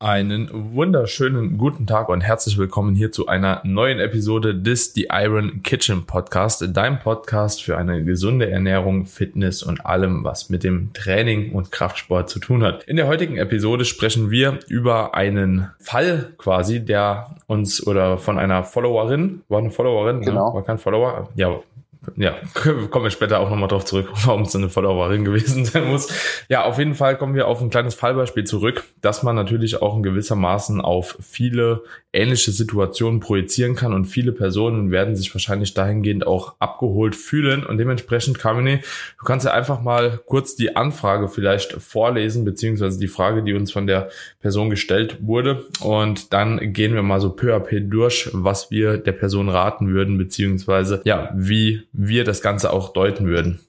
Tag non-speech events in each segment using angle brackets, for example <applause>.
Einen wunderschönen guten Tag und herzlich willkommen hier zu einer neuen Episode des The Iron Kitchen Podcast, dein Podcast für eine gesunde Ernährung, Fitness und allem, was mit dem Training und Kraftsport zu tun hat. In der heutigen Episode sprechen wir über einen Fall quasi, der uns oder von einer Followerin, war eine Followerin, ne? genau. Ne? war kein Follower, ja, ja, <laughs> kommen wir später auch nochmal drauf zurück, <laughs> warum es eine Followerin gewesen sein muss. Ja, auf jeden Fall kommen wir auf ein kleines Fallbeispiel zurück, dass man natürlich auch in gewissermaßen auf viele ähnliche Situationen projizieren kann und viele Personen werden sich wahrscheinlich dahingehend auch abgeholt fühlen und dementsprechend, Kamine, du kannst ja einfach mal kurz die Anfrage vielleicht vorlesen, beziehungsweise die Frage, die uns von der Person gestellt wurde und dann gehen wir mal so peu à peu durch, was wir der Person raten würden, beziehungsweise ja, wie wir das Ganze auch deuten würden.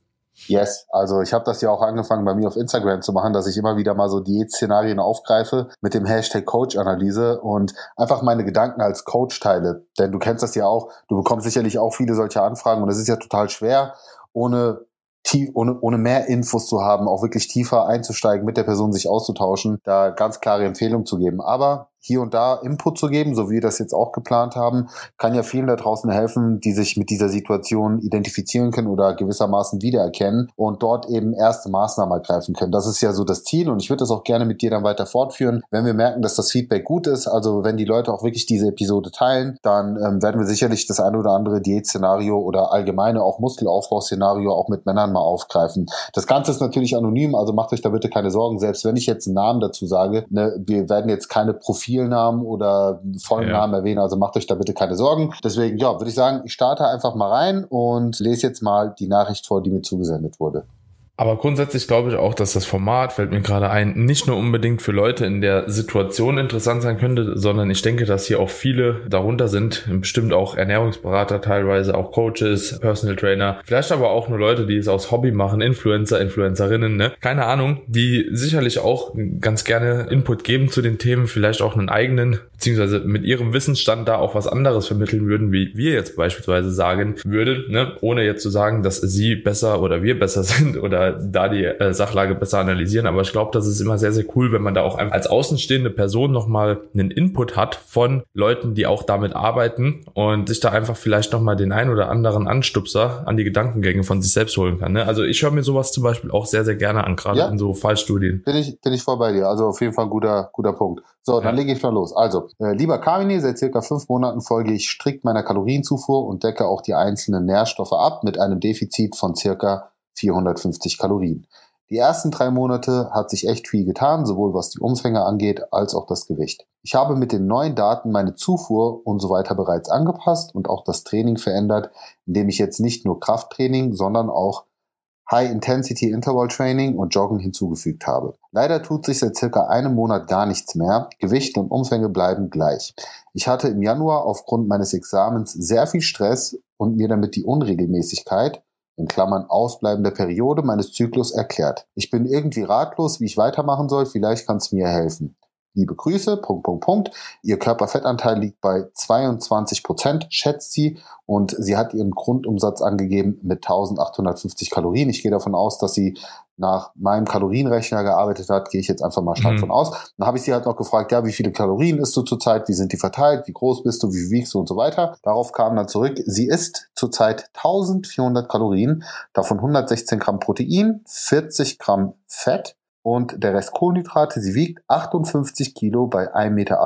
Yes, also ich habe das ja auch angefangen bei mir auf Instagram zu machen, dass ich immer wieder mal so Diät-Szenarien aufgreife mit dem Hashtag Coach-Analyse und einfach meine Gedanken als Coach teile. Denn du kennst das ja auch, du bekommst sicherlich auch viele solche Anfragen und es ist ja total schwer, ohne tief, ohne, ohne mehr Infos zu haben, auch wirklich tiefer einzusteigen, mit der Person sich auszutauschen, da ganz klare Empfehlungen zu geben. Aber hier und da Input zu geben, so wie wir das jetzt auch geplant haben, kann ja vielen da draußen helfen, die sich mit dieser Situation identifizieren können oder gewissermaßen wiedererkennen und dort eben erste Maßnahmen ergreifen können. Das ist ja so das Ziel und ich würde das auch gerne mit dir dann weiter fortführen. Wenn wir merken, dass das Feedback gut ist, also wenn die Leute auch wirklich diese Episode teilen, dann ähm, werden wir sicherlich das eine oder andere Diätszenario oder allgemeine auch Muskelaufbauszenario auch mit Männern mal aufgreifen. Das Ganze ist natürlich anonym, also macht euch da bitte keine Sorgen. Selbst wenn ich jetzt einen Namen dazu sage, ne, wir werden jetzt keine Profile Profilnamen oder vollen ja. Namen erwähnen. Also macht euch da bitte keine Sorgen. Deswegen, ja, würde ich sagen, ich starte einfach mal rein und lese jetzt mal die Nachricht vor, die mir zugesendet wurde. Aber grundsätzlich glaube ich auch, dass das Format, fällt mir gerade ein, nicht nur unbedingt für Leute in der Situation interessant sein könnte, sondern ich denke, dass hier auch viele darunter sind, bestimmt auch Ernährungsberater teilweise, auch Coaches, Personal Trainer, vielleicht aber auch nur Leute, die es aus Hobby machen, Influencer, Influencerinnen, ne? Keine Ahnung, die sicherlich auch ganz gerne Input geben zu den Themen, vielleicht auch einen eigenen, beziehungsweise mit ihrem Wissensstand da auch was anderes vermitteln würden, wie wir jetzt beispielsweise sagen würden, ne? Ohne jetzt zu sagen, dass sie besser oder wir besser <laughs> sind oder da die äh, Sachlage besser analysieren. Aber ich glaube, das ist immer sehr, sehr cool, wenn man da auch als außenstehende Person nochmal einen Input hat von Leuten, die auch damit arbeiten und sich da einfach vielleicht nochmal den ein oder anderen Anstupser an die Gedankengänge von sich selbst holen kann. Ne? Also ich höre mir sowas zum Beispiel auch sehr, sehr gerne an, gerade ja. in so Fallstudien. Bin ich, bin ich voll bei dir. Also auf jeden Fall ein guter, guter Punkt. So, dann ja. lege ich mal los. Also, äh, lieber Kamini, seit circa fünf Monaten folge ich strikt meiner Kalorienzufuhr und decke auch die einzelnen Nährstoffe ab mit einem Defizit von circa 450 Kalorien. Die ersten drei Monate hat sich echt viel getan, sowohl was die Umfänge angeht als auch das Gewicht. Ich habe mit den neuen Daten meine Zufuhr und so weiter bereits angepasst und auch das Training verändert, indem ich jetzt nicht nur Krafttraining, sondern auch High-Intensity Interval Training und Joggen hinzugefügt habe. Leider tut sich seit circa einem Monat gar nichts mehr. Gewicht und Umfänge bleiben gleich. Ich hatte im Januar aufgrund meines Examens sehr viel Stress und mir damit die Unregelmäßigkeit in Klammern ausbleibende Periode meines Zyklus erklärt. Ich bin irgendwie ratlos, wie ich weitermachen soll, vielleicht kann es mir helfen. Liebe Grüße, Punkt, Punkt, Punkt. Ihr Körperfettanteil liegt bei 22 Prozent, schätzt sie, und sie hat ihren Grundumsatz angegeben mit 1850 Kalorien. Ich gehe davon aus, dass sie nach meinem Kalorienrechner gearbeitet hat, gehe ich jetzt einfach mal stark mhm. von aus. Dann habe ich sie halt noch gefragt, ja, wie viele Kalorien isst du zurzeit, wie sind die verteilt, wie groß bist du, wie wiegst du und so weiter. Darauf kam dann zurück, sie isst zurzeit 1400 Kalorien, davon 116 Gramm Protein, 40 Gramm Fett, und der Rest Kohlenhydrate. Sie wiegt 58 Kilo bei 1,68 Meter.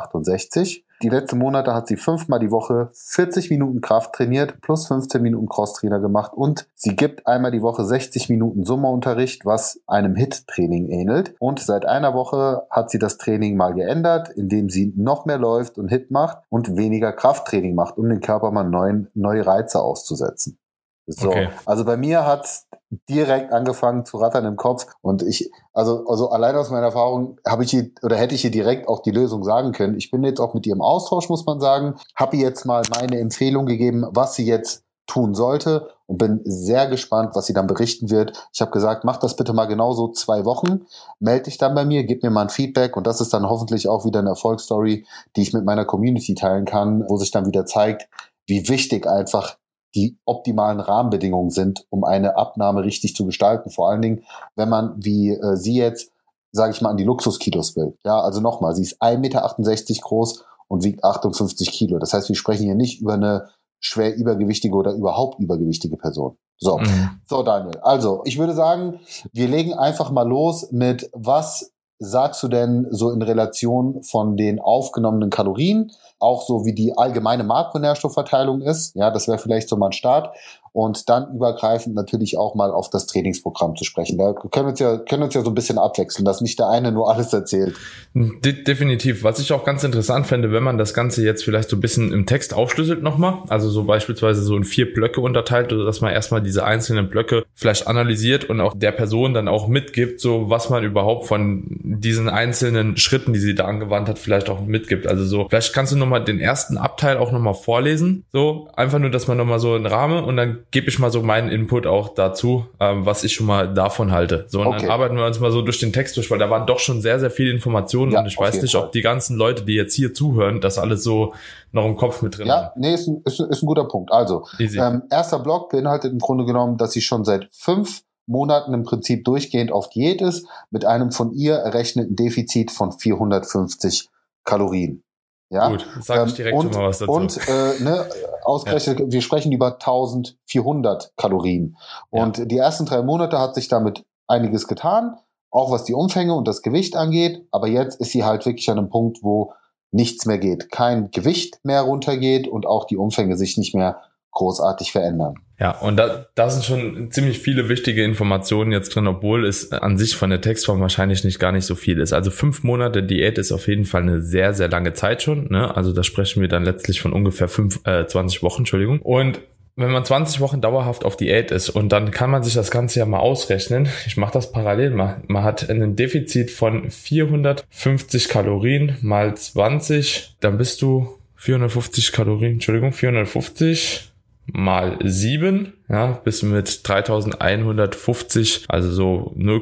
Die letzten Monate hat sie fünfmal die Woche 40 Minuten Kraft trainiert, plus 15 Minuten Crosstrainer gemacht und sie gibt einmal die Woche 60 Minuten Summerunterricht, was einem HIT-Training ähnelt. Und seit einer Woche hat sie das Training mal geändert, indem sie noch mehr läuft und HIT macht und weniger Krafttraining macht, um den Körper mal neuen, neue Reize auszusetzen. So, okay. also bei mir hat direkt angefangen zu rattern im Kopf und ich, also, also allein aus meiner Erfahrung habe ich hier, oder hätte ich hier direkt auch die Lösung sagen können. Ich bin jetzt auch mit ihr im Austausch, muss man sagen, habe ihr jetzt mal meine Empfehlung gegeben, was sie jetzt tun sollte und bin sehr gespannt, was sie dann berichten wird. Ich habe gesagt, mach das bitte mal genauso zwei Wochen, melde dich dann bei mir, gib mir mal ein Feedback und das ist dann hoffentlich auch wieder eine Erfolgsstory, die ich mit meiner Community teilen kann, wo sich dann wieder zeigt, wie wichtig einfach die optimalen Rahmenbedingungen sind, um eine Abnahme richtig zu gestalten. Vor allen Dingen, wenn man, wie äh, Sie jetzt, sage ich mal, an die Luxuskilos will. Ja, also nochmal, sie ist 1,68 Meter groß und wiegt 58 Kilo. Das heißt, wir sprechen hier nicht über eine schwer übergewichtige oder überhaupt übergewichtige Person. So, mhm. so Daniel. Also, ich würde sagen, wir legen einfach mal los mit was sagst du denn so in Relation von den aufgenommenen Kalorien, auch so wie die allgemeine Makronährstoffverteilung ist? Ja, das wäre vielleicht so mal ein Start und dann übergreifend natürlich auch mal auf das Trainingsprogramm zu sprechen. Da können wir uns ja, können uns ja so ein bisschen abwechseln, dass nicht der eine nur alles erzählt. De definitiv. Was ich auch ganz interessant fände, wenn man das Ganze jetzt vielleicht so ein bisschen im Text aufschlüsselt nochmal, also so beispielsweise so in vier Blöcke unterteilt, oder dass man erstmal diese einzelnen Blöcke vielleicht analysiert und auch der Person dann auch mitgibt, so was man überhaupt von diesen einzelnen Schritten, die sie da angewandt hat, vielleicht auch mitgibt. Also so, vielleicht kannst du nochmal den ersten Abteil auch nochmal vorlesen, so einfach nur, dass man nochmal so einen Rahmen und dann gebe ich mal so meinen Input auch dazu, ähm, was ich schon mal davon halte. So, und okay. dann arbeiten wir uns mal so durch den Text durch, weil da waren doch schon sehr, sehr viele Informationen ja, und ich weiß nicht, Fall. ob die ganzen Leute, die jetzt hier zuhören, das alles so noch im Kopf mit drin ja, haben. Ja, nee, ist ein, ist, ist ein guter Punkt. Also, ähm, erster Block beinhaltet im Grunde genommen, dass sie schon seit fünf Monaten im Prinzip durchgehend auf Diät ist, mit einem von ihr errechneten Defizit von 450 Kalorien. Ja? Gut, sag ich direkt ähm, und, mal was dazu. Und äh, ne, <laughs> ausgerechnet, ja. wir sprechen über 1400 Kalorien. Und ja. die ersten drei Monate hat sich damit einiges getan, auch was die Umfänge und das Gewicht angeht. Aber jetzt ist sie halt wirklich an einem Punkt, wo nichts mehr geht. Kein Gewicht mehr runtergeht und auch die Umfänge sich nicht mehr großartig verändern. Ja, und da, da sind schon ziemlich viele wichtige Informationen jetzt drin, obwohl es an sich von der Textform wahrscheinlich nicht gar nicht so viel ist. Also fünf Monate Diät ist auf jeden Fall eine sehr, sehr lange Zeit schon. Ne? Also da sprechen wir dann letztlich von ungefähr fünf, äh, 20 Wochen, Entschuldigung. Und wenn man 20 Wochen dauerhaft auf Diät ist und dann kann man sich das Ganze ja mal ausrechnen. Ich mache das parallel mal. Man hat ein Defizit von 450 Kalorien mal 20, dann bist du 450 Kalorien, Entschuldigung, 450 mal 7, ja, bis mit 3150, also so 0,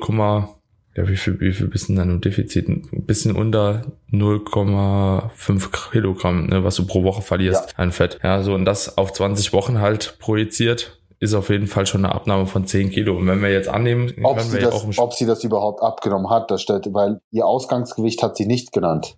ja, wie viel, wie viel bist du dann im Defizit? Ein bisschen unter 0,5 Kilogramm, ne, was du pro Woche verlierst ja. an Fett. Ja, so und das auf 20 Wochen halt projiziert, ist auf jeden Fall schon eine Abnahme von 10 Kilo. Und wenn wir jetzt annehmen, ob, sie das, ob sie das überhaupt abgenommen hat, das stellt, weil ihr Ausgangsgewicht hat sie nicht genannt.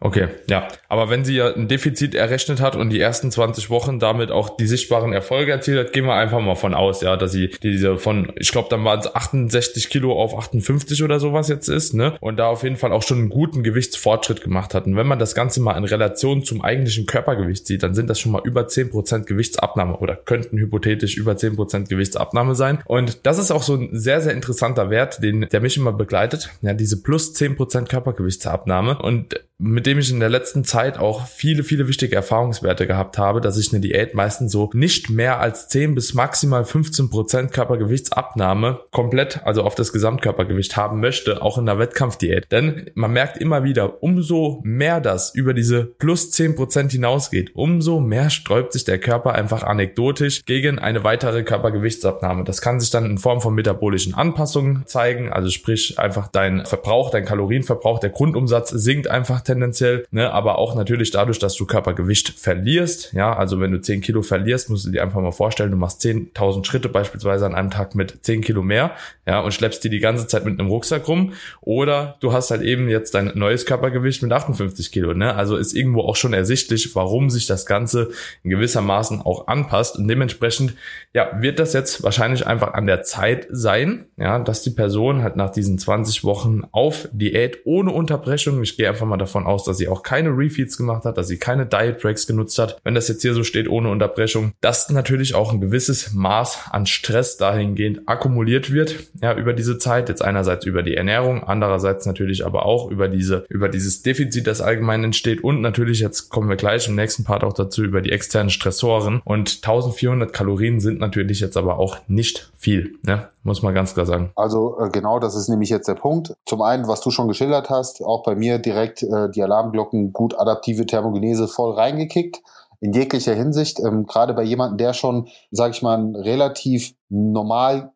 Okay, ja. Aber wenn sie ja ein Defizit errechnet hat und die ersten 20 Wochen damit auch die sichtbaren Erfolge erzielt hat, gehen wir einfach mal von aus, ja, dass sie diese von, ich glaube, dann waren es 68 Kilo auf 58 oder sowas jetzt ist, ne? Und da auf jeden Fall auch schon einen guten Gewichtsfortschritt gemacht hat. Und wenn man das Ganze mal in Relation zum eigentlichen Körpergewicht sieht, dann sind das schon mal über 10% Gewichtsabnahme oder könnten hypothetisch über 10% Gewichtsabnahme sein. Und das ist auch so ein sehr, sehr interessanter Wert, den, der mich immer begleitet. Ja, diese plus 10% Körpergewichtsabnahme. Und mit dem ich in der letzten Zeit auch viele, viele wichtige Erfahrungswerte gehabt habe, dass ich eine Diät meistens so nicht mehr als 10 bis maximal 15 Prozent Körpergewichtsabnahme komplett, also auf das Gesamtkörpergewicht haben möchte, auch in der Wettkampfdiät. Denn man merkt immer wieder, umso mehr das über diese plus 10 Prozent hinausgeht, umso mehr sträubt sich der Körper einfach anekdotisch gegen eine weitere Körpergewichtsabnahme. Das kann sich dann in Form von metabolischen Anpassungen zeigen, also sprich einfach dein Verbrauch, dein Kalorienverbrauch, der Grundumsatz sinkt einfach tendenziell, ne, aber auch natürlich dadurch, dass du Körpergewicht verlierst, ja, also wenn du 10 Kilo verlierst, musst du dir einfach mal vorstellen, du machst 10.000 Schritte beispielsweise an einem Tag mit 10 Kilo mehr, ja, und schleppst die die ganze Zeit mit einem Rucksack rum. Oder du hast halt eben jetzt dein neues Körpergewicht mit 58 Kilo, ne, also ist irgendwo auch schon ersichtlich, warum sich das Ganze in gewissermaßen auch anpasst. Und dementsprechend, ja, wird das jetzt wahrscheinlich einfach an der Zeit sein, ja, dass die Person halt nach diesen 20 Wochen auf Diät ohne Unterbrechung, ich gehe einfach mal davon davon aus, dass sie auch keine Refeeds gemacht hat, dass sie keine Diet Breaks genutzt hat. Wenn das jetzt hier so steht, ohne Unterbrechung, dass natürlich auch ein gewisses Maß an Stress dahingehend akkumuliert wird, ja, über diese Zeit. Jetzt einerseits über die Ernährung, andererseits natürlich aber auch über diese, über dieses Defizit, das allgemein entsteht und natürlich jetzt kommen wir gleich im nächsten Part auch dazu über die externen Stressoren und 1400 Kalorien sind natürlich jetzt aber auch nicht viel, ne? muss man ganz klar sagen. Also äh, genau, das ist nämlich jetzt der Punkt. Zum einen, was du schon geschildert hast, auch bei mir direkt äh, die Alarmglocken gut adaptive Thermogenese voll reingekickt. In jeglicher Hinsicht, ähm, gerade bei jemandem, der schon, sage ich mal, relativ normal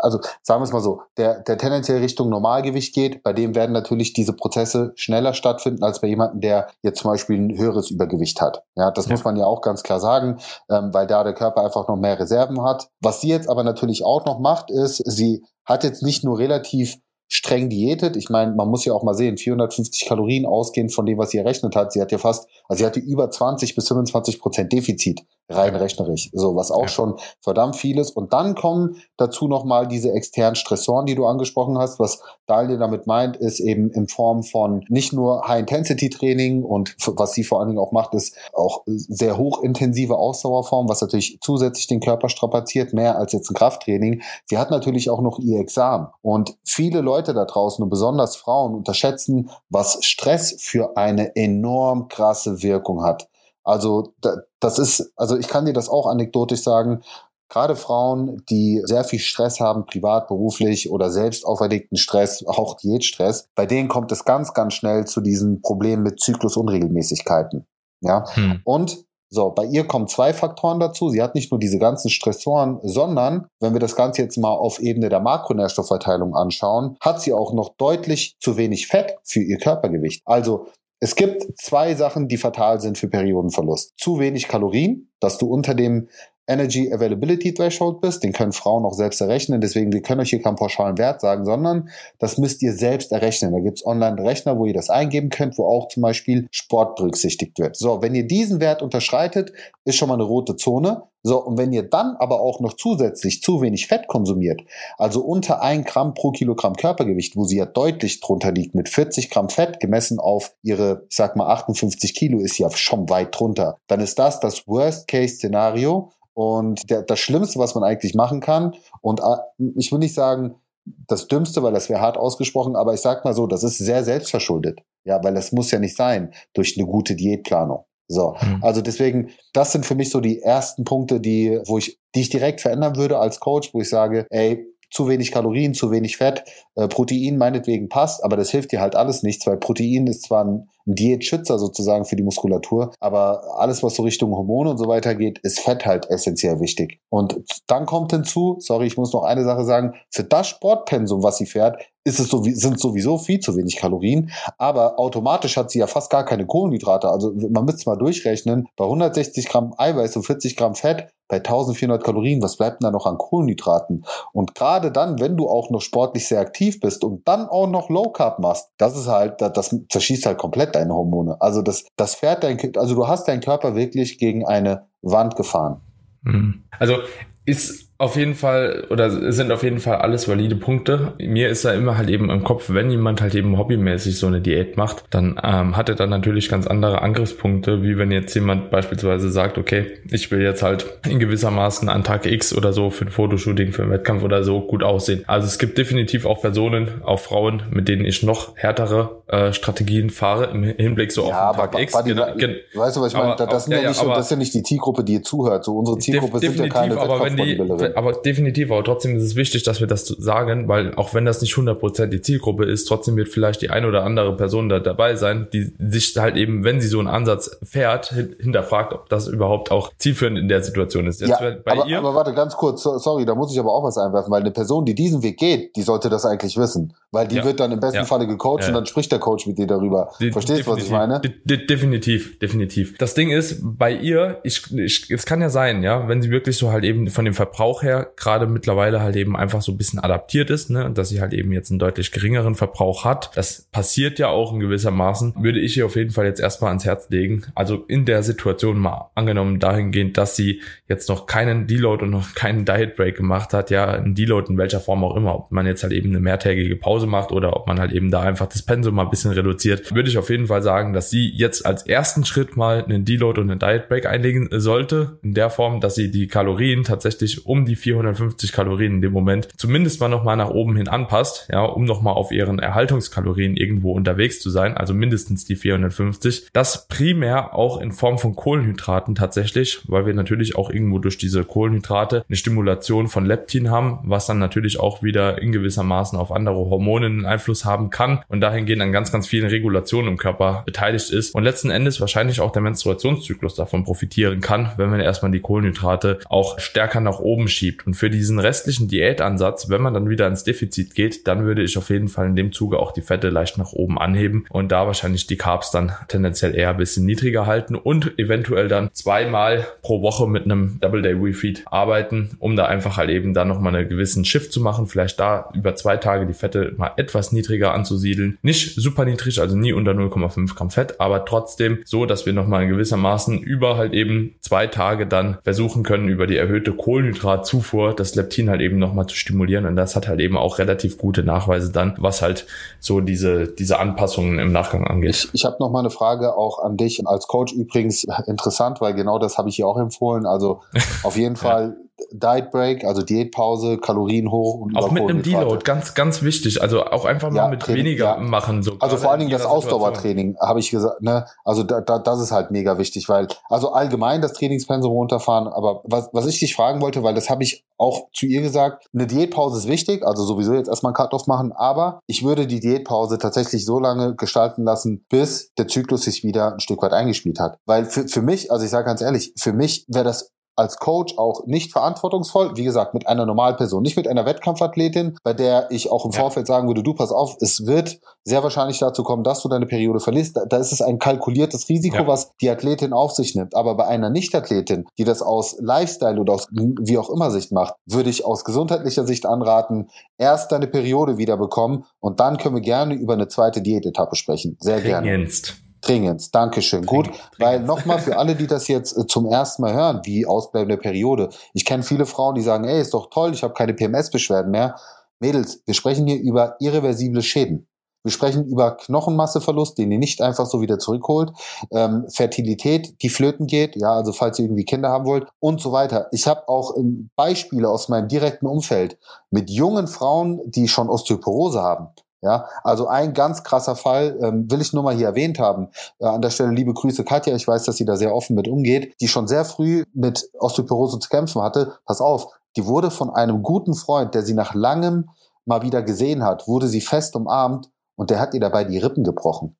also sagen wir es mal so, der, der tendenziell Richtung Normalgewicht geht, bei dem werden natürlich diese Prozesse schneller stattfinden als bei jemandem, der jetzt zum Beispiel ein höheres Übergewicht hat. Ja, das ja. muss man ja auch ganz klar sagen, ähm, weil da der Körper einfach noch mehr Reserven hat. Was sie jetzt aber natürlich auch noch macht, ist, sie hat jetzt nicht nur relativ streng diätet. Ich meine, man muss ja auch mal sehen, 450 Kalorien ausgehend von dem, was sie errechnet hat. Sie hat ja fast, also sie hatte über 20 bis 25 Prozent Defizit rein rechnerisch. So, was auch ja. schon verdammt viel ist. Und dann kommen dazu nochmal diese externen Stressoren, die du angesprochen hast. Was Daniel damit meint, ist eben in Form von nicht nur High-Intensity-Training und was sie vor allen Dingen auch macht, ist auch sehr hochintensive Ausdauerform, was natürlich zusätzlich den Körper strapaziert, mehr als jetzt ein Krafttraining. Sie hat natürlich auch noch ihr Examen. Und viele Leute da draußen und besonders Frauen unterschätzen, was Stress für eine enorm krasse Wirkung hat. Also das ist, also ich kann dir das auch anekdotisch sagen. Gerade Frauen, die sehr viel Stress haben, privat, beruflich oder selbst auferlegten Stress, auch Diätstress, bei denen kommt es ganz, ganz schnell zu diesen Problemen mit Zyklusunregelmäßigkeiten. Ja. Hm. Und so, bei ihr kommen zwei Faktoren dazu. Sie hat nicht nur diese ganzen Stressoren, sondern wenn wir das Ganze jetzt mal auf Ebene der Makronährstoffverteilung anschauen, hat sie auch noch deutlich zu wenig Fett für ihr Körpergewicht. Also es gibt zwei Sachen, die fatal sind für Periodenverlust. Zu wenig Kalorien, dass du unter dem Energy Availability Threshold bist. Den können Frauen auch selbst errechnen. Deswegen, wir können euch hier keinen pauschalen Wert sagen, sondern das müsst ihr selbst errechnen. Da gibt's Online-Rechner, wo ihr das eingeben könnt, wo auch zum Beispiel Sport berücksichtigt wird. So, wenn ihr diesen Wert unterschreitet, ist schon mal eine rote Zone. So, und wenn ihr dann aber auch noch zusätzlich zu wenig Fett konsumiert, also unter ein Gramm pro Kilogramm Körpergewicht, wo sie ja deutlich drunter liegt, mit 40 Gramm Fett gemessen auf ihre, ich sag mal 58 Kilo, ist ja schon weit drunter, dann ist das das Worst-Case-Szenario, und der, das Schlimmste, was man eigentlich machen kann, und äh, ich will nicht sagen, das Dümmste, weil das wäre hart ausgesprochen, aber ich sag mal so, das ist sehr selbstverschuldet. Ja, weil das muss ja nicht sein durch eine gute Diätplanung. So, mhm. also deswegen, das sind für mich so die ersten Punkte, die, wo ich, die ich direkt verändern würde als Coach, wo ich sage, ey, zu wenig Kalorien, zu wenig Fett, äh, Protein meinetwegen passt, aber das hilft dir halt alles nichts, weil Protein ist zwar ein, ein Diätschützer sozusagen für die Muskulatur, aber alles, was so Richtung Hormone und so weiter geht, ist Fett halt essentiell wichtig. Und dann kommt hinzu, sorry, ich muss noch eine Sache sagen, für das Sportpensum, was sie fährt, ist es so, sind sowieso viel zu wenig Kalorien, aber automatisch hat sie ja fast gar keine Kohlenhydrate. Also man müsste mal durchrechnen, bei 160 Gramm Eiweiß und 40 Gramm Fett bei 1400 Kalorien, was bleibt denn da noch an Kohlenhydraten? Und gerade dann, wenn du auch noch sportlich sehr aktiv bist und dann auch noch Low Carb machst, das ist halt, das zerschießt halt komplett deine Hormone. Also das, das fährt dein, also du hast deinen Körper wirklich gegen eine Wand gefahren. Mhm. Also ist auf jeden Fall oder sind auf jeden Fall alles valide Punkte. Mir ist da immer halt eben im Kopf, wenn jemand halt eben hobbymäßig so eine Diät macht, dann ähm, hat er dann natürlich ganz andere Angriffspunkte, wie wenn jetzt jemand beispielsweise sagt, okay, ich will jetzt halt in gewissermaßen an Tag X oder so für ein Fotoshooting, für einen Wettkampf oder so gut aussehen. Also es gibt definitiv auch Personen, auch Frauen, mit denen ich noch härtere äh, Strategien fahre im Hinblick so ja, auf den Tag X. Buddy, genau, weißt du, was ich meine? Das, sind ja, ja nicht, aber, das ist ja nicht die Zielgruppe, die ihr zuhört. So unsere Zielgruppe sind ja keine aber wenn die, aber definitiv, aber trotzdem ist es wichtig, dass wir das sagen, weil auch wenn das nicht 100% die Zielgruppe ist, trotzdem wird vielleicht die ein oder andere Person da dabei sein, die sich halt eben, wenn sie so einen Ansatz fährt, hinterfragt, ob das überhaupt auch zielführend in der Situation ist. Jetzt ja, bei aber, ihr, aber warte, ganz kurz, sorry, da muss ich aber auch was einwerfen, weil eine Person, die diesen Weg geht, die sollte das eigentlich wissen, weil die ja. wird dann im besten ja. Falle gecoacht und dann spricht der Coach mit dir darüber. De Verstehst du, was ich meine? De definitiv, definitiv. Das Ding ist, bei ihr, ich, ich, es kann ja sein, ja, wenn sie wirklich so halt eben von dem Verbrauch her gerade mittlerweile halt eben einfach so ein bisschen adaptiert ist, ne, dass sie halt eben jetzt einen deutlich geringeren Verbrauch hat. Das passiert ja auch in gewisser Maßen. Würde ich ihr auf jeden Fall jetzt erstmal ans Herz legen. Also in der Situation mal angenommen dahingehend, dass sie jetzt noch keinen Deload und noch keinen Diet Break gemacht hat, ja, ein Deload in welcher Form auch immer, ob man jetzt halt eben eine mehrtägige Pause macht oder ob man halt eben da einfach das Pensum mal ein bisschen reduziert, würde ich auf jeden Fall sagen, dass sie jetzt als ersten Schritt mal einen Deload und einen Diet Break einlegen sollte, in der Form, dass sie die Kalorien tatsächlich um die 400 450 Kalorien in dem Moment zumindest mal nochmal nach oben hin anpasst, ja, um nochmal auf ihren Erhaltungskalorien irgendwo unterwegs zu sein, also mindestens die 450. Das primär auch in Form von Kohlenhydraten tatsächlich, weil wir natürlich auch irgendwo durch diese Kohlenhydrate eine Stimulation von Leptin haben, was dann natürlich auch wieder in gewisser Maßen auf andere Hormone einen Einfluss haben kann und dahingehend an ganz, ganz vielen Regulationen im Körper beteiligt ist und letzten Endes wahrscheinlich auch der Menstruationszyklus davon profitieren kann, wenn wir erstmal die Kohlenhydrate auch stärker nach oben schiebt. Und für diesen restlichen Diätansatz, wenn man dann wieder ins Defizit geht, dann würde ich auf jeden Fall in dem Zuge auch die Fette leicht nach oben anheben und da wahrscheinlich die Carbs dann tendenziell eher ein bisschen niedriger halten und eventuell dann zweimal pro Woche mit einem Double Day Refeed arbeiten, um da einfach halt eben dann nochmal einen gewissen Shift zu machen, vielleicht da über zwei Tage die Fette mal etwas niedriger anzusiedeln. Nicht super niedrig, also nie unter 0,5 Gramm Fett, aber trotzdem so, dass wir nochmal gewissermaßen über halt eben zwei Tage dann versuchen können, über die erhöhte Kohlenhydratzufuhr das Leptin halt eben nochmal zu stimulieren und das hat halt eben auch relativ gute Nachweise dann, was halt so diese, diese Anpassungen im Nachgang angeht. Ich, ich habe noch mal eine Frage auch an dich als Coach übrigens interessant, weil genau das habe ich hier auch empfohlen. Also <laughs> auf jeden Fall Diet Break, also Diätpause, Kalorien hoch und auch mit einem Deload, ganz ganz wichtig. Also auch einfach mal ja, mit Training, weniger ja. machen. So also vor allen Dingen das Ausdauertraining, habe ich gesagt. Ne? Also da, da, das ist halt mega wichtig, weil also allgemein das Trainingspensum runterfahren. Aber was, was ich dich fragen wollte, weil das habe ich auch zu ihr gesagt, eine Diätpause ist wichtig, also sowieso jetzt erstmal einen Cut-off machen, aber ich würde die Diätpause tatsächlich so lange gestalten lassen, bis der Zyklus sich wieder ein Stück weit eingespielt hat. Weil für, für mich, also ich sage ganz ehrlich, für mich wäre das als Coach auch nicht verantwortungsvoll. Wie gesagt, mit einer Normalperson, nicht mit einer Wettkampfathletin, bei der ich auch im ja. Vorfeld sagen würde, du pass auf, es wird sehr wahrscheinlich dazu kommen, dass du deine Periode verlierst. Da, da ist es ein kalkuliertes Risiko, ja. was die Athletin auf sich nimmt. Aber bei einer Nicht-Athletin, die das aus Lifestyle oder aus wie auch immer Sicht macht, würde ich aus gesundheitlicher Sicht anraten, erst deine Periode wieder bekommen und dann können wir gerne über eine zweite Diätetappe sprechen. Sehr Dringendst. gerne. Dringend, Dankeschön. Dringend, Gut, dringend. weil nochmal für alle, die das jetzt äh, zum ersten Mal hören, wie ausbleibende Periode. Ich kenne viele Frauen, die sagen, ey, ist doch toll, ich habe keine PMS-Beschwerden mehr. Mädels, wir sprechen hier über irreversible Schäden. Wir sprechen über Knochenmasseverlust, den ihr nicht einfach so wieder zurückholt, ähm, Fertilität, die flöten geht, ja, also falls ihr irgendwie Kinder haben wollt und so weiter. Ich habe auch ähm, Beispiele aus meinem direkten Umfeld mit jungen Frauen, die schon Osteoporose haben. Ja, also ein ganz krasser Fall ähm, will ich nur mal hier erwähnt haben. Äh, an der Stelle liebe Grüße Katja, ich weiß, dass sie da sehr offen mit umgeht, die schon sehr früh mit Osteoporose zu kämpfen hatte. Pass auf, die wurde von einem guten Freund, der sie nach langem mal wieder gesehen hat, wurde sie fest umarmt und der hat ihr dabei die Rippen gebrochen.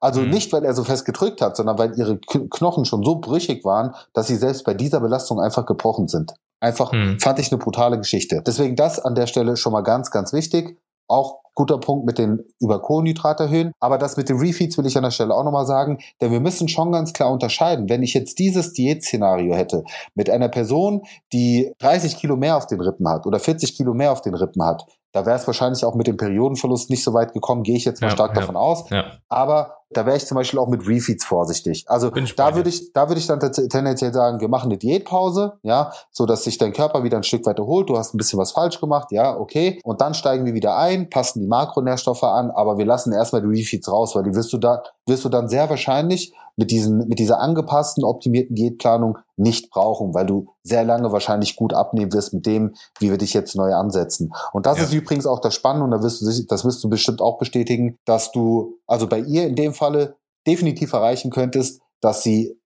Also mhm. nicht, weil er so fest gedrückt hat, sondern weil ihre Knochen schon so brüchig waren, dass sie selbst bei dieser Belastung einfach gebrochen sind. Einfach mhm. fand ich eine brutale Geschichte. Deswegen das an der Stelle schon mal ganz, ganz wichtig. Auch guter Punkt mit den über Kohlenhydrat erhöhen. Aber das mit den Refeeds will ich an der Stelle auch nochmal sagen, denn wir müssen schon ganz klar unterscheiden. Wenn ich jetzt dieses Diätszenario hätte mit einer Person, die 30 Kilo mehr auf den Rippen hat oder 40 Kilo mehr auf den Rippen hat, da wäre es wahrscheinlich auch mit dem Periodenverlust nicht so weit gekommen, gehe ich jetzt mal ja, stark ja, davon aus. Ja. Aber da wäre ich zum Beispiel auch mit Refeeds vorsichtig. Also da würde ich, da würde ich dann tendenziell sagen, wir machen eine Diätpause, ja, so dass sich dein Körper wieder ein Stück weit erholt. Du hast ein bisschen was falsch gemacht, ja, okay. Und dann steigen wir wieder ein, passen die Makronährstoffe an, aber wir lassen erstmal die Refeeds raus, weil die wirst du da, wirst du dann sehr wahrscheinlich mit diesen, mit dieser angepassten, optimierten Diätplanung nicht brauchen, weil du sehr lange wahrscheinlich gut abnehmen wirst mit dem, wie wir dich jetzt neu ansetzen. Und das ja. ist übrigens auch das Spannende, und da wirst du, das wirst du bestimmt auch bestätigen, dass du, also bei ihr in dem Falle definitiv erreichen könntest, dass sie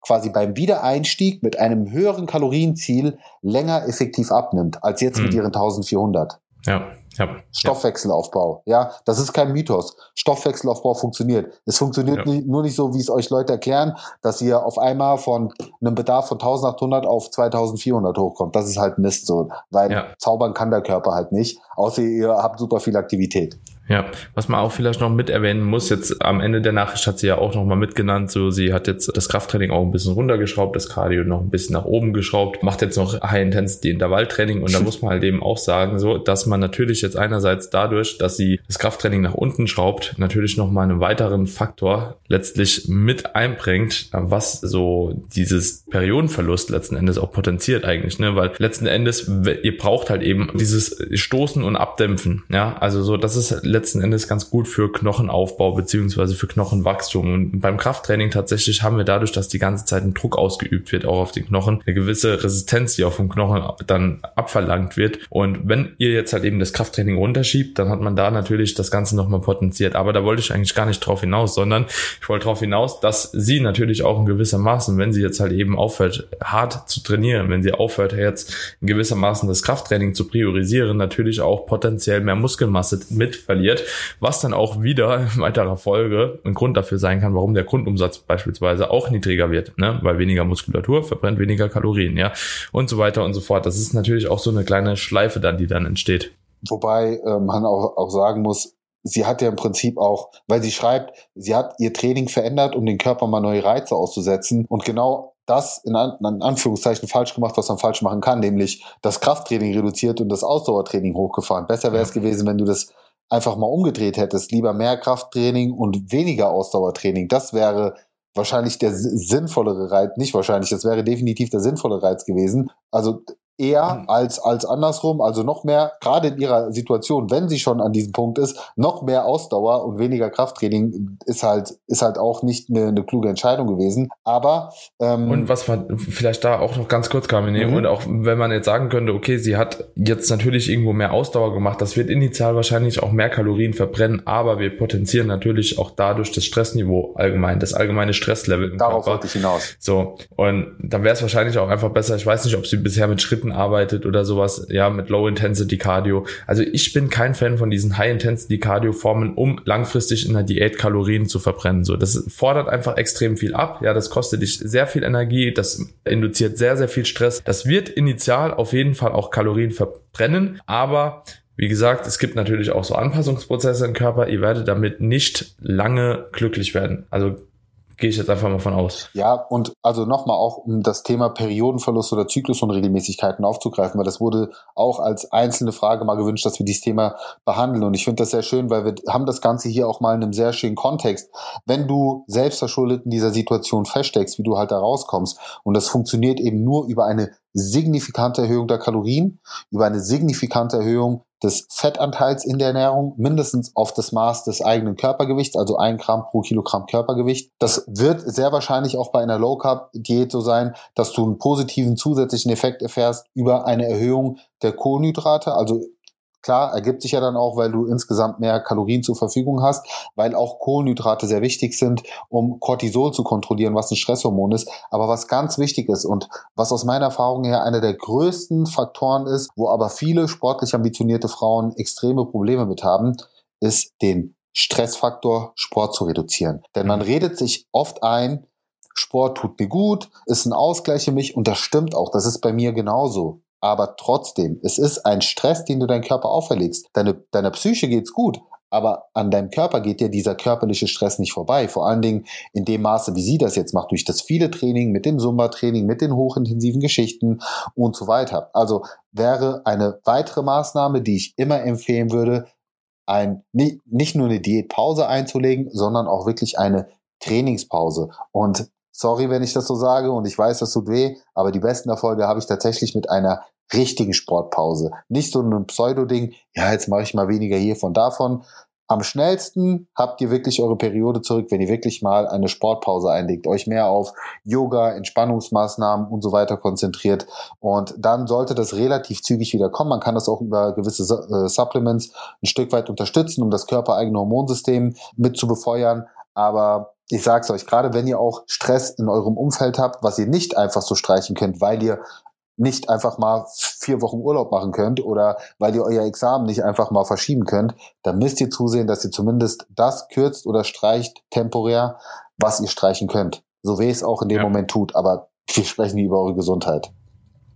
quasi beim Wiedereinstieg mit einem höheren Kalorienziel länger effektiv abnimmt, als jetzt mhm. mit ihren 1400. Ja. Ja. Stoffwechselaufbau. Ja, das ist kein Mythos. Stoffwechselaufbau funktioniert. Es funktioniert ja. nicht, nur nicht so, wie es euch Leute erklären, dass ihr auf einmal von einem Bedarf von 1800 auf 2400 hochkommt. Das ist halt Mist so, weil ja. zaubern kann der Körper halt nicht, außer ihr habt super viel Aktivität. Ja, was man auch vielleicht noch mit erwähnen muss, jetzt am Ende der Nachricht hat sie ja auch nochmal mitgenannt, so sie hat jetzt das Krafttraining auch ein bisschen runtergeschraubt, das Cardio noch ein bisschen nach oben geschraubt, macht jetzt noch High-Intensity Intervalltraining und da <laughs> muss man halt eben auch sagen, so, dass man natürlich jetzt einerseits dadurch, dass sie das Krafttraining nach unten schraubt, natürlich nochmal einen weiteren Faktor letztlich mit einbringt, was so dieses Periodenverlust letzten Endes auch potenziert eigentlich, ne, weil letzten Endes, ihr braucht halt eben dieses Stoßen und Abdämpfen, ja, also so, das ist letzten Endes ganz gut für Knochenaufbau beziehungsweise für Knochenwachstum. Und beim Krafttraining tatsächlich haben wir dadurch, dass die ganze Zeit ein Druck ausgeübt wird, auch auf den Knochen, eine gewisse Resistenz, die auf dem Knochen dann abverlangt wird. Und wenn ihr jetzt halt eben das Krafttraining runterschiebt, dann hat man da natürlich das Ganze nochmal potenziert. Aber da wollte ich eigentlich gar nicht drauf hinaus, sondern ich wollte darauf hinaus, dass sie natürlich auch in gewisser Maßen, wenn sie jetzt halt eben aufhört, hart zu trainieren, wenn sie aufhört, jetzt in gewisser Maßen das Krafttraining zu priorisieren, natürlich auch potenziell mehr Muskelmasse mit verliert verliert, was dann auch wieder <laughs> in weiterer Folge ein Grund dafür sein kann, warum der Grundumsatz beispielsweise auch niedriger wird, ne? weil weniger Muskulatur verbrennt weniger Kalorien, ja, und so weiter und so fort. Das ist natürlich auch so eine kleine Schleife dann, die dann entsteht. Wobei äh, man auch, auch sagen muss, sie hat ja im Prinzip auch, weil sie schreibt, sie hat ihr Training verändert, um den Körper mal neue Reize auszusetzen. Und genau das in, An in Anführungszeichen falsch gemacht, was man falsch machen kann, nämlich das Krafttraining reduziert und das Ausdauertraining hochgefahren. Besser wäre es gewesen, wenn du das einfach mal umgedreht hättest. Lieber mehr Krafttraining und weniger Ausdauertraining. Das wäre wahrscheinlich der sinnvollere Reiz, nicht wahrscheinlich, das wäre definitiv der sinnvolle Reiz gewesen. Also eher mhm. als, als andersrum, also noch mehr, gerade in ihrer Situation, wenn sie schon an diesem Punkt ist, noch mehr Ausdauer und weniger Krafttraining ist halt, ist halt auch nicht eine, eine kluge Entscheidung gewesen. Aber ähm, Und was man vielleicht da auch noch ganz kurz kam, mhm. und auch wenn man jetzt sagen könnte, okay, sie hat jetzt natürlich irgendwo mehr Ausdauer gemacht, das wird initial wahrscheinlich auch mehr Kalorien verbrennen, aber wir potenzieren natürlich auch dadurch das Stressniveau allgemein, das allgemeine Stresslevel. Darauf wollte ich hinaus. So, und dann wäre es wahrscheinlich auch einfach besser, ich weiß nicht, ob sie bisher mit Schritten Gewichten arbeitet oder sowas, ja, mit Low-Intensity Cardio. Also ich bin kein Fan von diesen High-Intensity Cardio Formen, um langfristig in der Diät Kalorien zu verbrennen. So, das fordert einfach extrem viel ab. Ja, das kostet dich sehr viel Energie, das induziert sehr, sehr viel Stress. Das wird initial auf jeden Fall auch Kalorien verbrennen, aber wie gesagt, es gibt natürlich auch so Anpassungsprozesse im Körper. Ihr werdet damit nicht lange glücklich werden. Also Gehe ich jetzt einfach mal von aus. Ja, und also nochmal auch, um das Thema Periodenverlust oder Zyklusunregelmäßigkeiten aufzugreifen, weil das wurde auch als einzelne Frage mal gewünscht, dass wir dieses Thema behandeln. Und ich finde das sehr schön, weil wir haben das Ganze hier auch mal in einem sehr schönen Kontext. Wenn du selbst verschuldet in dieser Situation feststeckst, wie du halt da rauskommst, und das funktioniert eben nur über eine signifikante Erhöhung der Kalorien, über eine signifikante Erhöhung des Fettanteils in der Ernährung mindestens auf das Maß des eigenen Körpergewichts, also ein Gramm pro Kilogramm Körpergewicht. Das wird sehr wahrscheinlich auch bei einer Low Carb Diät so sein, dass du einen positiven zusätzlichen Effekt erfährst über eine Erhöhung der Kohlenhydrate, also Klar, ergibt sich ja dann auch, weil du insgesamt mehr Kalorien zur Verfügung hast, weil auch Kohlenhydrate sehr wichtig sind, um Cortisol zu kontrollieren, was ein Stresshormon ist. Aber was ganz wichtig ist und was aus meiner Erfahrung her einer der größten Faktoren ist, wo aber viele sportlich ambitionierte Frauen extreme Probleme mit haben, ist den Stressfaktor Sport zu reduzieren. Denn man redet sich oft ein, Sport tut mir gut, ist ein Ausgleich für mich und das stimmt auch. Das ist bei mir genauso. Aber trotzdem, es ist ein Stress, den du deinem Körper auferlegst. Deine, deiner Psyche geht's gut, aber an deinem Körper geht dir dieser körperliche Stress nicht vorbei. Vor allen Dingen in dem Maße, wie sie das jetzt macht, durch das viele Training, mit dem Zumba-Training, mit den hochintensiven Geschichten und so weiter. Also wäre eine weitere Maßnahme, die ich immer empfehlen würde, ein, nicht nur eine Diätpause einzulegen, sondern auch wirklich eine Trainingspause. Und Sorry, wenn ich das so sage und ich weiß, das tut weh, aber die besten Erfolge habe ich tatsächlich mit einer richtigen Sportpause. Nicht so einem Pseudo-Ding, ja, jetzt mache ich mal weniger hiervon, davon. Am schnellsten habt ihr wirklich eure Periode zurück, wenn ihr wirklich mal eine Sportpause einlegt, euch mehr auf Yoga, Entspannungsmaßnahmen und so weiter konzentriert. Und dann sollte das relativ zügig wieder kommen. Man kann das auch über gewisse äh, Supplements ein Stück weit unterstützen, um das körpereigene Hormonsystem mit zu befeuern. Aber ich sag's euch, gerade wenn ihr auch Stress in eurem Umfeld habt, was ihr nicht einfach so streichen könnt, weil ihr nicht einfach mal vier Wochen Urlaub machen könnt oder weil ihr euer Examen nicht einfach mal verschieben könnt, dann müsst ihr zusehen, dass ihr zumindest das kürzt oder streicht temporär, was ihr streichen könnt. So wie es auch in dem ja. Moment tut. Aber wir sprechen über eure Gesundheit.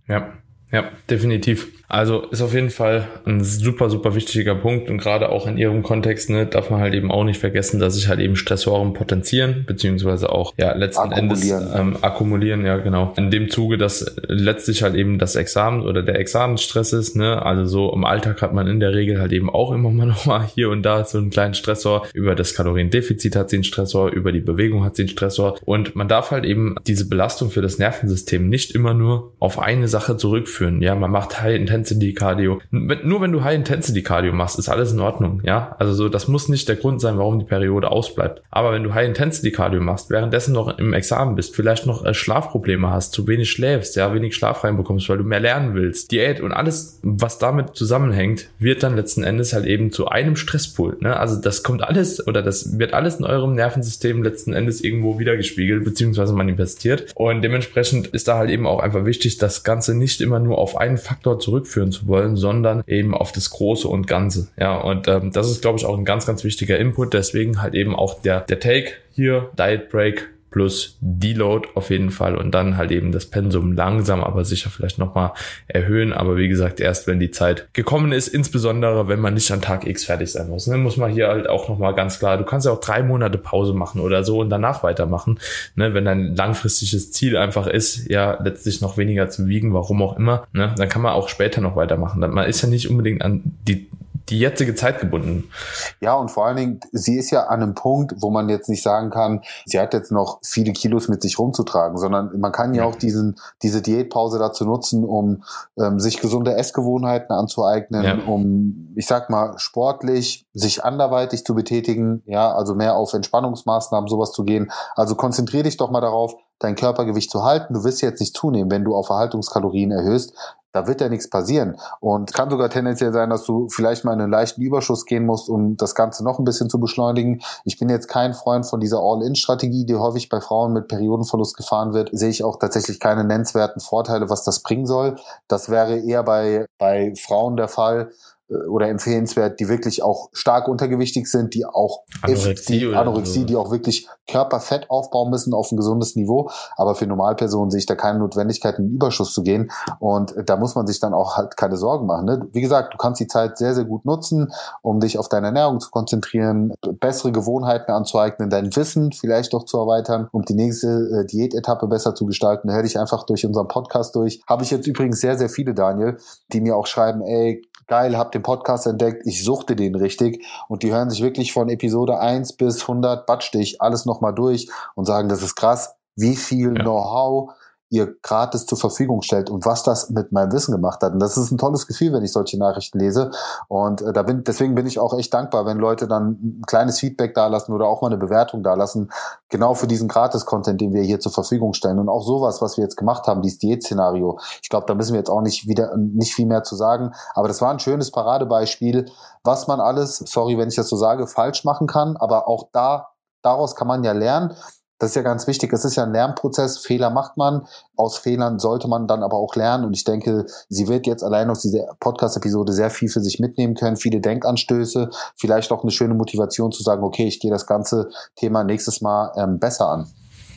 Ja, ja, definitiv. Also ist auf jeden Fall ein super, super wichtiger Punkt und gerade auch in ihrem Kontext ne, darf man halt eben auch nicht vergessen, dass sich halt eben Stressoren potenzieren, beziehungsweise auch ja letzten Endes ähm, akkumulieren, ja genau. In dem Zuge, dass letztlich halt eben das Examen oder der Examenstress ist, ne, also so im Alltag hat man in der Regel halt eben auch immer mal <laughs> nochmal hier und da so einen kleinen Stressor. Über das Kaloriendefizit hat sie einen Stressor, über die Bewegung hat sie einen Stressor und man darf halt eben diese Belastung für das Nervensystem nicht immer nur auf eine Sache zurückführen. Ja, man macht High Intensity Intensity Cardio. Nur wenn du High Intensity Cardio machst, ist alles in Ordnung, ja. Also so, das muss nicht der Grund sein, warum die Periode ausbleibt. Aber wenn du High Intensity Cardio machst, währenddessen noch im Examen bist, vielleicht noch äh, Schlafprobleme hast, zu wenig schläfst, ja, wenig Schlaf reinbekommst, weil du mehr lernen willst, Diät und alles, was damit zusammenhängt, wird dann letzten Endes halt eben zu einem Stresspool, ne? Also das kommt alles oder das wird alles in eurem Nervensystem letzten Endes irgendwo wiedergespiegelt, beziehungsweise manifestiert. Und dementsprechend ist da halt eben auch einfach wichtig, das Ganze nicht immer nur auf einen Faktor zurückführen zu wollen, sondern eben auf das Große und Ganze. Ja, und ähm, das ist, glaube ich, auch ein ganz, ganz wichtiger Input. Deswegen halt eben auch der, der Take hier, Diet Break, plus Deload auf jeden Fall und dann halt eben das Pensum langsam, aber sicher vielleicht nochmal erhöhen. Aber wie gesagt, erst wenn die Zeit gekommen ist, insbesondere wenn man nicht an Tag X fertig sein muss, ne, muss man hier halt auch nochmal ganz klar, du kannst ja auch drei Monate Pause machen oder so und danach weitermachen. Ne, wenn dein langfristiges Ziel einfach ist, ja, letztlich noch weniger zu wiegen, warum auch immer, ne, dann kann man auch später noch weitermachen. Man ist ja nicht unbedingt an die die jetzige Zeit gebunden. Ja, und vor allen Dingen, sie ist ja an einem Punkt, wo man jetzt nicht sagen kann, sie hat jetzt noch viele Kilos mit sich rumzutragen, sondern man kann ja, ja. auch diesen, diese Diätpause dazu nutzen, um ähm, sich gesunde Essgewohnheiten anzueignen, ja. um, ich sag mal, sportlich sich anderweitig zu betätigen, ja, also mehr auf Entspannungsmaßnahmen, sowas zu gehen. Also konzentriere dich doch mal darauf, dein Körpergewicht zu halten. Du wirst jetzt nicht zunehmen, wenn du auf Erhaltungskalorien erhöhst da wird ja nichts passieren. Und kann sogar tendenziell sein, dass du vielleicht mal in einen leichten Überschuss gehen musst, um das Ganze noch ein bisschen zu beschleunigen. Ich bin jetzt kein Freund von dieser All-In-Strategie, die häufig bei Frauen mit Periodenverlust gefahren wird. Sehe ich auch tatsächlich keine nennenswerten Vorteile, was das bringen soll. Das wäre eher bei, bei Frauen der Fall, oder empfehlenswert, die wirklich auch stark untergewichtig sind, die auch Anorexie, die, Anorexie so. die auch wirklich Körperfett aufbauen müssen auf ein gesundes Niveau. Aber für Normalpersonen sehe ich da keine Notwendigkeit, in den Überschuss zu gehen. Und da muss man sich dann auch halt keine Sorgen machen. Ne? Wie gesagt, du kannst die Zeit sehr, sehr gut nutzen, um dich auf deine Ernährung zu konzentrieren, bessere Gewohnheiten anzueignen, dein Wissen vielleicht doch zu erweitern, um die nächste äh, Diätetappe besser zu gestalten. Da hör dich einfach durch unseren Podcast durch. Habe ich jetzt übrigens sehr, sehr viele, Daniel, die mir auch schreiben, ey, geil, hab den Podcast entdeckt, ich suchte den richtig und die hören sich wirklich von Episode 1 bis 100 Batschstich alles nochmal durch und sagen, das ist krass, wie viel ja. Know-how ihr gratis zur Verfügung stellt und was das mit meinem Wissen gemacht hat. Und das ist ein tolles Gefühl, wenn ich solche Nachrichten lese. Und äh, da bin, deswegen bin ich auch echt dankbar, wenn Leute dann ein kleines Feedback dalassen oder auch mal eine Bewertung dalassen, genau für diesen Gratis-Content, den wir hier zur Verfügung stellen. Und auch sowas, was wir jetzt gemacht haben, dieses Diät-Szenario. Ich glaube, da müssen wir jetzt auch nicht wieder, nicht viel mehr zu sagen. Aber das war ein schönes Paradebeispiel, was man alles, sorry, wenn ich das so sage, falsch machen kann. Aber auch da, daraus kann man ja lernen. Das ist ja ganz wichtig. Es ist ja ein Lernprozess. Fehler macht man. Aus Fehlern sollte man dann aber auch lernen. Und ich denke, sie wird jetzt allein aus dieser Podcast-Episode sehr viel für sich mitnehmen können. Viele Denkanstöße. Vielleicht auch eine schöne Motivation zu sagen, okay, ich gehe das ganze Thema nächstes Mal ähm, besser an.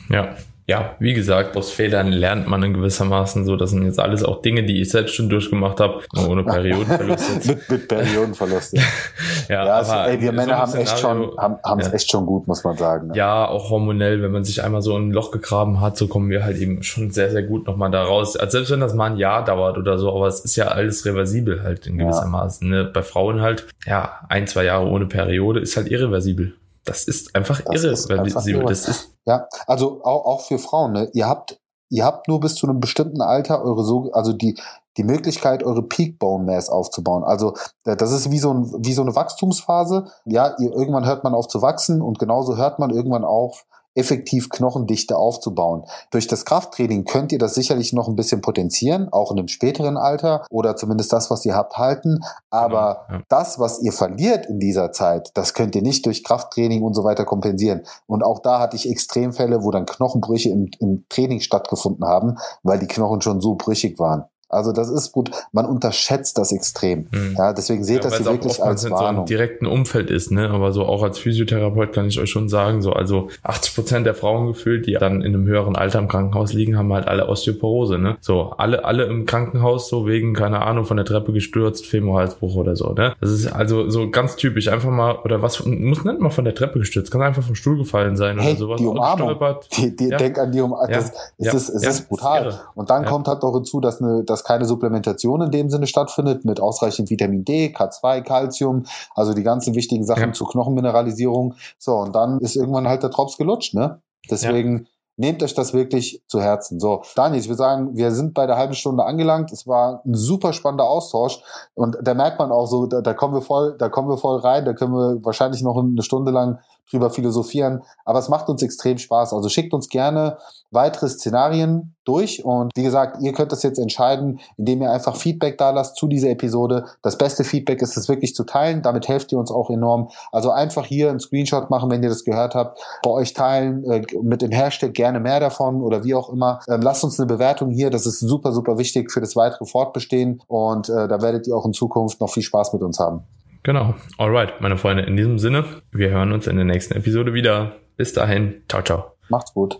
Ja, ja, wie gesagt, aus Fehlern lernt man in gewissermaßen so. Das sind jetzt alles auch Dinge, die ich selbst schon durchgemacht habe, ohne Periodenverlust. <laughs> mit, mit Periodenverlust. ja, <laughs> ja, ja also, ey, wir Männer haben echt schon, haben es ja. echt schon gut, muss man sagen. Ne? Ja, auch hormonell, wenn man sich einmal so ein Loch gegraben hat, so kommen wir halt eben schon sehr, sehr gut nochmal da raus. Also selbst wenn das mal ein Jahr dauert oder so, aber es ist ja alles reversibel halt in gewissermaßen. Ne? Bei Frauen halt, ja, ein, zwei Jahre ohne Periode ist halt irreversibel. Das ist einfach das irre. Ist einfach irre. Das ist ja, also auch, auch für Frauen. Ne? Ihr habt ihr habt nur bis zu einem bestimmten Alter eure so also die die Möglichkeit eure Peak Bone Mass aufzubauen. Also das ist wie so ein wie so eine Wachstumsphase. Ja, ihr, irgendwann hört man auf zu wachsen und genauso hört man irgendwann auf effektiv Knochendichte aufzubauen. Durch das Krafttraining könnt ihr das sicherlich noch ein bisschen potenzieren, auch in einem späteren Alter oder zumindest das, was ihr habt, halten. Aber genau, ja. das, was ihr verliert in dieser Zeit, das könnt ihr nicht durch Krafttraining und so weiter kompensieren. Und auch da hatte ich Extremfälle, wo dann Knochenbrüche im, im Training stattgefunden haben, weil die Knochen schon so brüchig waren. Also das ist gut. Man unterschätzt das extrem. Mhm. Ja, deswegen seht ja, das hier wirklich als Warnung. so im direkten Umfeld ist, ne? Aber so auch als Physiotherapeut kann ich euch schon sagen, so also 80 Prozent der Frauen gefühlt, die dann in einem höheren Alter im Krankenhaus liegen, haben halt alle Osteoporose, ne? So alle alle im Krankenhaus so wegen keine Ahnung von der Treppe gestürzt, Femorhalsbruch oder so, ne? Das ist also so ganz typisch. Einfach mal oder was muss nicht mal von der Treppe gestürzt, kann einfach vom Stuhl gefallen sein hey, oder sowas. Die Umarmung. Die, die, ja. Denk an die Umarmung. Das, ja. ist, es ist brutal. Und dann kommt halt noch hinzu, dass eine dass keine Supplementation in dem Sinne stattfindet, mit ausreichend Vitamin D, K2, Calcium, also die ganzen wichtigen Sachen ja. zur Knochenmineralisierung. So, und dann ist irgendwann halt der Drops gelutscht, ne? Deswegen, ja. Nehmt euch das wirklich zu Herzen. So, Daniel, ich würde sagen, wir sind bei der halben Stunde angelangt. Es war ein super spannender Austausch und da merkt man auch so, da, da kommen wir voll, da kommen wir voll rein. Da können wir wahrscheinlich noch eine Stunde lang drüber philosophieren. Aber es macht uns extrem Spaß. Also schickt uns gerne weitere Szenarien durch. Und wie gesagt, ihr könnt das jetzt entscheiden, indem ihr einfach Feedback da lasst zu dieser Episode. Das beste Feedback ist es wirklich zu teilen. Damit helft ihr uns auch enorm. Also einfach hier einen Screenshot machen, wenn ihr das gehört habt, bei euch teilen, äh, mit dem Hashtag gerne mehr davon oder wie auch immer. Ähm, lasst uns eine Bewertung hier. Das ist super, super wichtig für das weitere Fortbestehen. Und äh, da werdet ihr auch in Zukunft noch viel Spaß mit uns haben. Genau. Alright, meine Freunde, in diesem Sinne, wir hören uns in der nächsten Episode wieder. Bis dahin, ciao, ciao. Macht's gut.